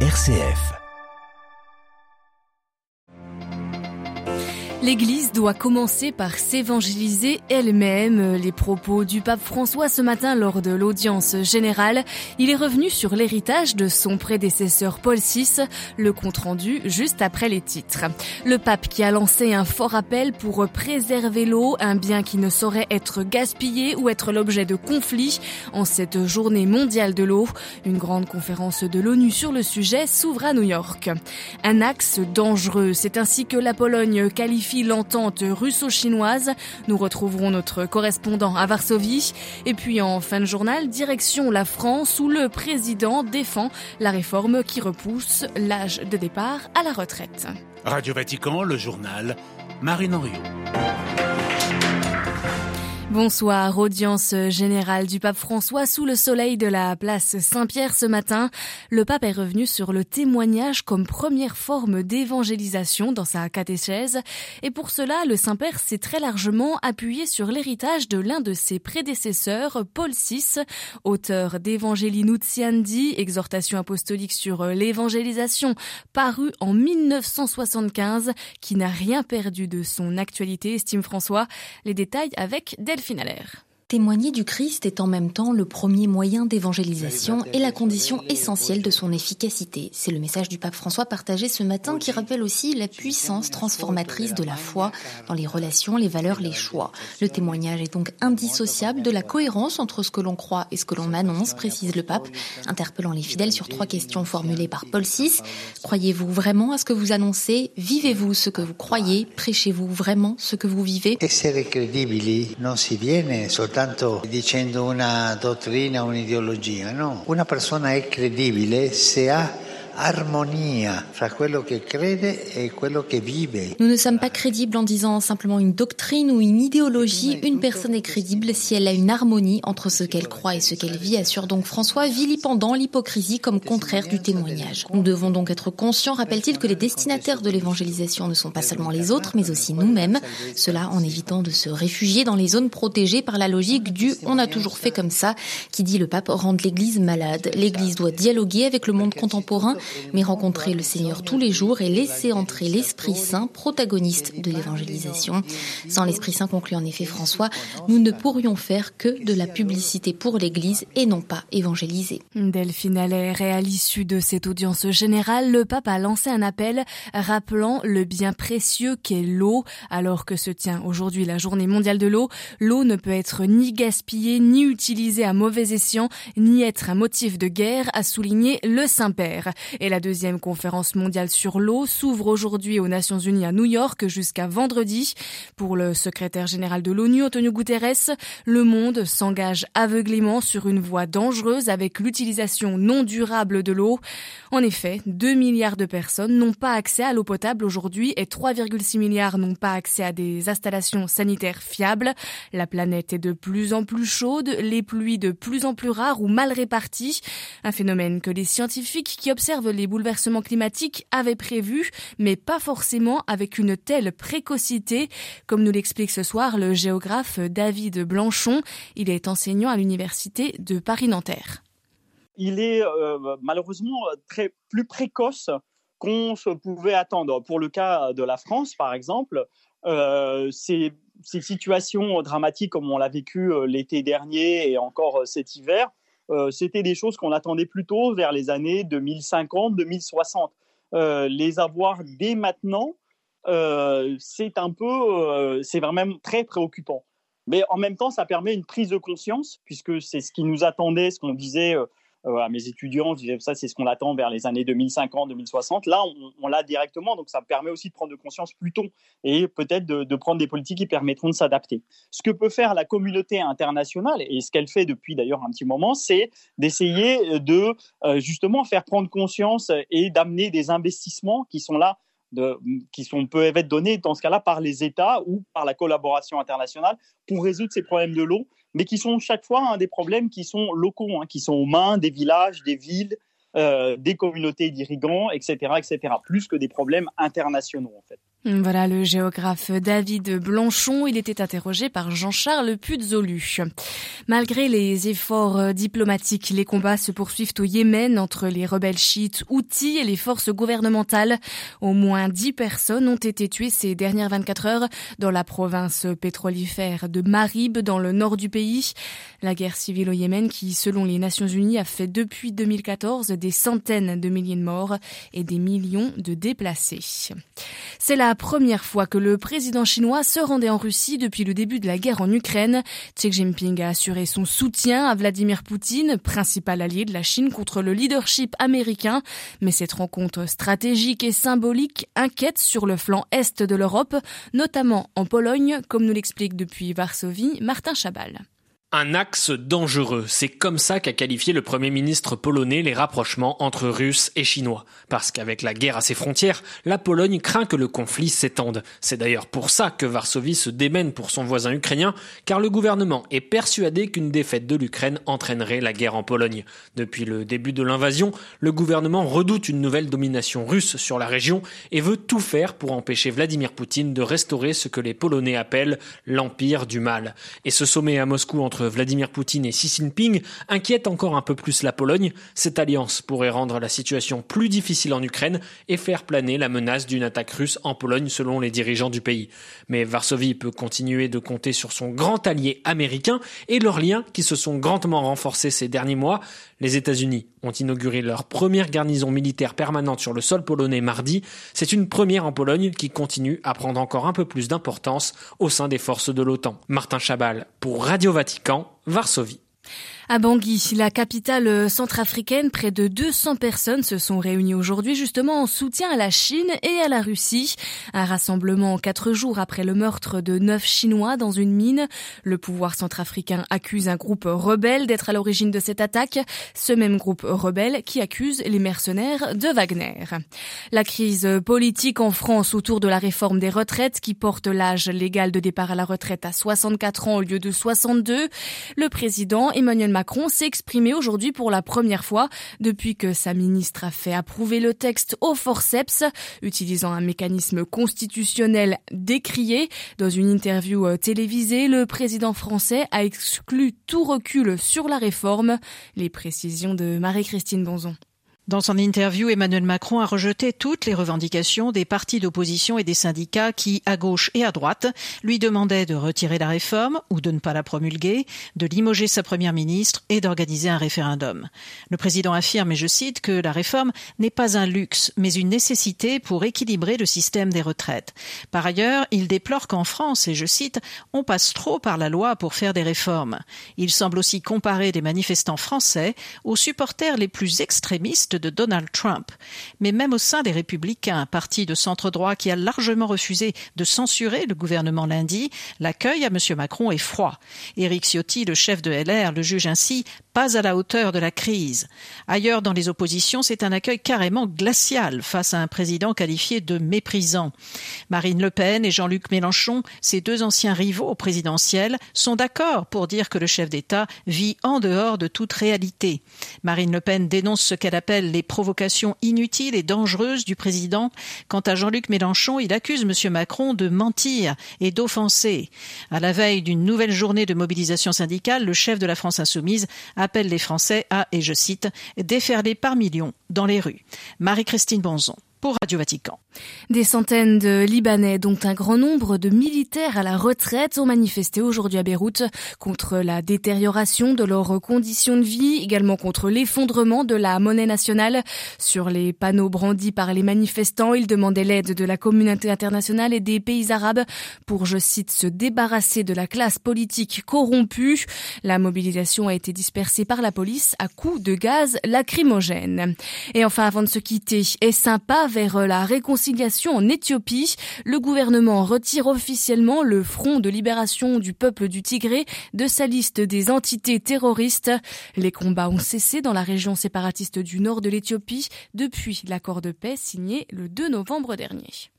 RCF. L'Église doit commencer par s'évangéliser elle-même. Les propos du pape François ce matin lors de l'audience générale. Il est revenu sur l'héritage de son prédécesseur Paul VI, le compte rendu juste après les titres. Le pape qui a lancé un fort appel pour préserver l'eau, un bien qui ne saurait être gaspillé ou être l'objet de conflits en cette journée mondiale de l'eau. Une grande conférence de l'ONU sur le sujet s'ouvre à New York. Un axe dangereux, c'est ainsi que la Pologne qualifie l'entente russo-chinoise. Nous retrouverons notre correspondant à Varsovie. Et puis en fin de journal, direction la France où le président défend la réforme qui repousse l'âge de départ à la retraite. Radio Vatican, le journal, Marine Henriot. Bonsoir, audience générale du pape François sous le soleil de la place Saint-Pierre ce matin. Le pape est revenu sur le témoignage comme première forme d'évangélisation dans sa catéchèse. Et pour cela, le Saint-Père s'est très largement appuyé sur l'héritage de l'un de ses prédécesseurs, Paul VI, auteur d'Evangelii Nuntiandi, exhortation apostolique sur l'évangélisation, paru en 1975, qui n'a rien perdu de son actualité, estime François. Les détails avec Delphine Allaire. Témoigner du Christ est en même temps le premier moyen d'évangélisation et la condition essentielle de son efficacité. C'est le message du pape François partagé ce matin qui rappelle aussi la puissance transformatrice de la foi dans les relations, les valeurs, les choix. Le témoignage est donc indissociable de la cohérence entre ce que l'on croit et ce que l'on annonce, précise le pape, interpellant les fidèles sur trois questions formulées par Paul VI. Croyez-vous vraiment à ce que vous annoncez? Vivez-vous ce que vous croyez? Prêchez-vous vraiment ce que vous vivez? Soltanto dicendo una dottrina, un'ideologia, no. Una persona è credibile se ha e. Nous ne sommes pas crédibles en disant simplement une doctrine ou une idéologie. Une personne est crédible si elle a une harmonie entre ce qu'elle croit et ce qu'elle vit, assure donc François, vilipendant l'hypocrisie comme contraire du témoignage. Nous devons donc être conscients, rappelle-t-il, que les destinataires de l'évangélisation ne sont pas seulement les autres, mais aussi nous-mêmes. Cela en évitant de se réfugier dans les zones protégées par la logique du on a toujours fait comme ça, qui dit le pape rendre l'Église malade. L'Église doit dialoguer avec le monde contemporain mais rencontrer le Seigneur tous les jours et laisser entrer l'Esprit Saint, protagoniste de l'évangélisation. Sans l'Esprit Saint, conclut en effet François, nous ne pourrions faire que de la publicité pour l'Église et non pas évangéliser. Delphine Allaire et à l'issue de cette audience générale, le pape a lancé un appel rappelant le bien précieux qu'est l'eau. Alors que se tient aujourd'hui la journée mondiale de l'eau, l'eau ne peut être ni gaspillée, ni utilisée à mauvais escient, ni être un motif de guerre, a souligné le Saint-Père. Et la deuxième conférence mondiale sur l'eau s'ouvre aujourd'hui aux Nations Unies à New York jusqu'à vendredi. Pour le secrétaire général de l'ONU, Antonio Guterres, le monde s'engage aveuglément sur une voie dangereuse avec l'utilisation non durable de l'eau. En effet, 2 milliards de personnes n'ont pas accès à l'eau potable aujourd'hui et 3,6 milliards n'ont pas accès à des installations sanitaires fiables. La planète est de plus en plus chaude, les pluies de plus en plus rares ou mal réparties. Un phénomène que les scientifiques qui observent les bouleversements climatiques avaient prévu, mais pas forcément avec une telle précocité, comme nous l'explique ce soir le géographe David Blanchon. Il est enseignant à l'université de Paris-Nanterre. Il est euh, malheureusement très plus précoce qu'on se pouvait attendre. Pour le cas de la France, par exemple, euh, ces, ces, situations dramatiques comme on l'a vécu euh, l'été dernier et encore cet hiver euh, c'était des choses qu'on attendait plutôt vers les années 2050-2060. Euh, les avoir dès maintenant, euh, c'est un peu, c'est vraiment très préoccupant. Mais en même temps, ça permet une prise de conscience, puisque c'est ce qui nous attendait, ce qu'on disait à mes étudiants, je disais ça, c'est ce qu'on attend vers les années 2050-2060. Là, on, l'a directement, donc ça permet aussi de prendre conscience plus tôt et peut-être de, prendre des politiques qui permettront de s'adapter. Ce que peut faire la communauté internationale, et ce qu'elle fait depuis d'ailleurs un petit moment, c'est d'essayer de euh, justement faire prendre conscience et d'amener des investissements qui sont là qui sont, peuvent être donnés dans ce cas-là par les États ou par la collaboration internationale pour résoudre ces problèmes de l'eau mais qui sont chaque fois hein, des problèmes qui sont locaux, hein, qui sont aux mains des villages, des villes, euh, des communautés d'irrigants, etc., etc., plus que des problèmes internationaux en fait. Voilà le géographe David Blanchon. Il était interrogé par Jean-Charles Puzolu. Malgré les efforts diplomatiques, les combats se poursuivent au Yémen entre les rebelles chiites Houthis et les forces gouvernementales. Au moins dix personnes ont été tuées ces dernières 24 heures dans la province pétrolifère de Marib, dans le nord du pays. La guerre civile au Yémen qui, selon les Nations Unies, a fait depuis 2014 des centaines de milliers de morts et des millions de déplacés. C'est première fois que le président chinois se rendait en Russie depuis le début de la guerre en Ukraine. Xi Jinping a assuré son soutien à Vladimir Poutine, principal allié de la Chine contre le leadership américain. Mais cette rencontre stratégique et symbolique inquiète sur le flanc est de l'Europe, notamment en Pologne, comme nous l'explique depuis Varsovie Martin Chabal. Un axe dangereux, c'est comme ça qu'a qualifié le Premier ministre polonais les rapprochements entre Russes et Chinois. Parce qu'avec la guerre à ses frontières, la Pologne craint que le conflit s'étende. C'est d'ailleurs pour ça que Varsovie se démène pour son voisin ukrainien, car le gouvernement est persuadé qu'une défaite de l'Ukraine entraînerait la guerre en Pologne. Depuis le début de l'invasion, le gouvernement redoute une nouvelle domination russe sur la région et veut tout faire pour empêcher Vladimir Poutine de restaurer ce que les Polonais appellent l'empire du mal. Et ce sommet à Moscou entre Vladimir Poutine et Xi Jinping inquiète encore un peu plus la Pologne. Cette alliance pourrait rendre la situation plus difficile en Ukraine et faire planer la menace d'une attaque russe en Pologne selon les dirigeants du pays. Mais Varsovie peut continuer de compter sur son grand allié américain et leurs liens qui se sont grandement renforcés ces derniers mois. Les États-Unis ont inauguré leur première garnison militaire permanente sur le sol polonais mardi. C'est une première en Pologne qui continue à prendre encore un peu plus d'importance au sein des forces de l'OTAN. Martin Chabal pour Radio Vatican, Varsovie. À Bangui, la capitale centrafricaine, près de 200 personnes se sont réunies aujourd'hui justement en soutien à la Chine et à la Russie. Un rassemblement quatre jours après le meurtre de neuf Chinois dans une mine. Le pouvoir centrafricain accuse un groupe rebelle d'être à l'origine de cette attaque. Ce même groupe rebelle qui accuse les mercenaires de Wagner. La crise politique en France autour de la réforme des retraites qui porte l'âge légal de départ à la retraite à 64 ans au lieu de 62. Le président Emmanuel Macron s'est exprimé aujourd'hui pour la première fois depuis que sa ministre a fait approuver le texte au forceps, utilisant un mécanisme constitutionnel décrié. Dans une interview euh, télévisée, le président français a exclu tout recul sur la réforme. Les précisions de Marie-Christine Bonzon. Dans son interview, Emmanuel Macron a rejeté toutes les revendications des partis d'opposition et des syndicats qui, à gauche et à droite, lui demandaient de retirer la réforme ou de ne pas la promulguer, de limoger sa première ministre et d'organiser un référendum. Le président affirme, et je cite, que la réforme n'est pas un luxe, mais une nécessité pour équilibrer le système des retraites. Par ailleurs, il déplore qu'en France, et je cite, on passe trop par la loi pour faire des réformes. Il semble aussi comparer des manifestants français aux supporters les plus extrémistes de Donald Trump. Mais même au sein des Républicains, un parti de centre-droit qui a largement refusé de censurer le gouvernement lundi, l'accueil à M. Macron est froid. Éric Ciotti, le chef de LR, le juge ainsi pas à la hauteur de la crise. Ailleurs dans les oppositions, c'est un accueil carrément glacial face à un président qualifié de méprisant. Marine Le Pen et Jean-Luc Mélenchon, ces deux anciens rivaux présidentiels, sont d'accord pour dire que le chef d'État vit en dehors de toute réalité. Marine Le Pen dénonce ce qu'elle appelle les provocations inutiles et dangereuses du président. Quant à Jean-Luc Mélenchon, il accuse M. Macron de mentir et d'offenser. À la veille d'une nouvelle journée de mobilisation syndicale, le chef de la France insoumise appelle les Français à, et je cite, déferler par millions dans les rues. Marie-Christine Bonzon pour Radio Vatican. Des centaines de Libanais, dont un grand nombre de militaires à la retraite, ont manifesté aujourd'hui à Beyrouth contre la détérioration de leurs conditions de vie, également contre l'effondrement de la monnaie nationale. Sur les panneaux brandis par les manifestants, ils demandaient l'aide de la communauté internationale et des pays arabes pour, je cite, se débarrasser de la classe politique corrompue. La mobilisation a été dispersée par la police à coups de gaz lacrymogène. Et enfin, avant de se quitter, est sympa vers la en Éthiopie. Le gouvernement retire officiellement le Front de libération du peuple du Tigré de sa liste des entités terroristes. Les combats ont cessé dans la région séparatiste du nord de l'Éthiopie depuis l'accord de paix signé le 2 novembre dernier.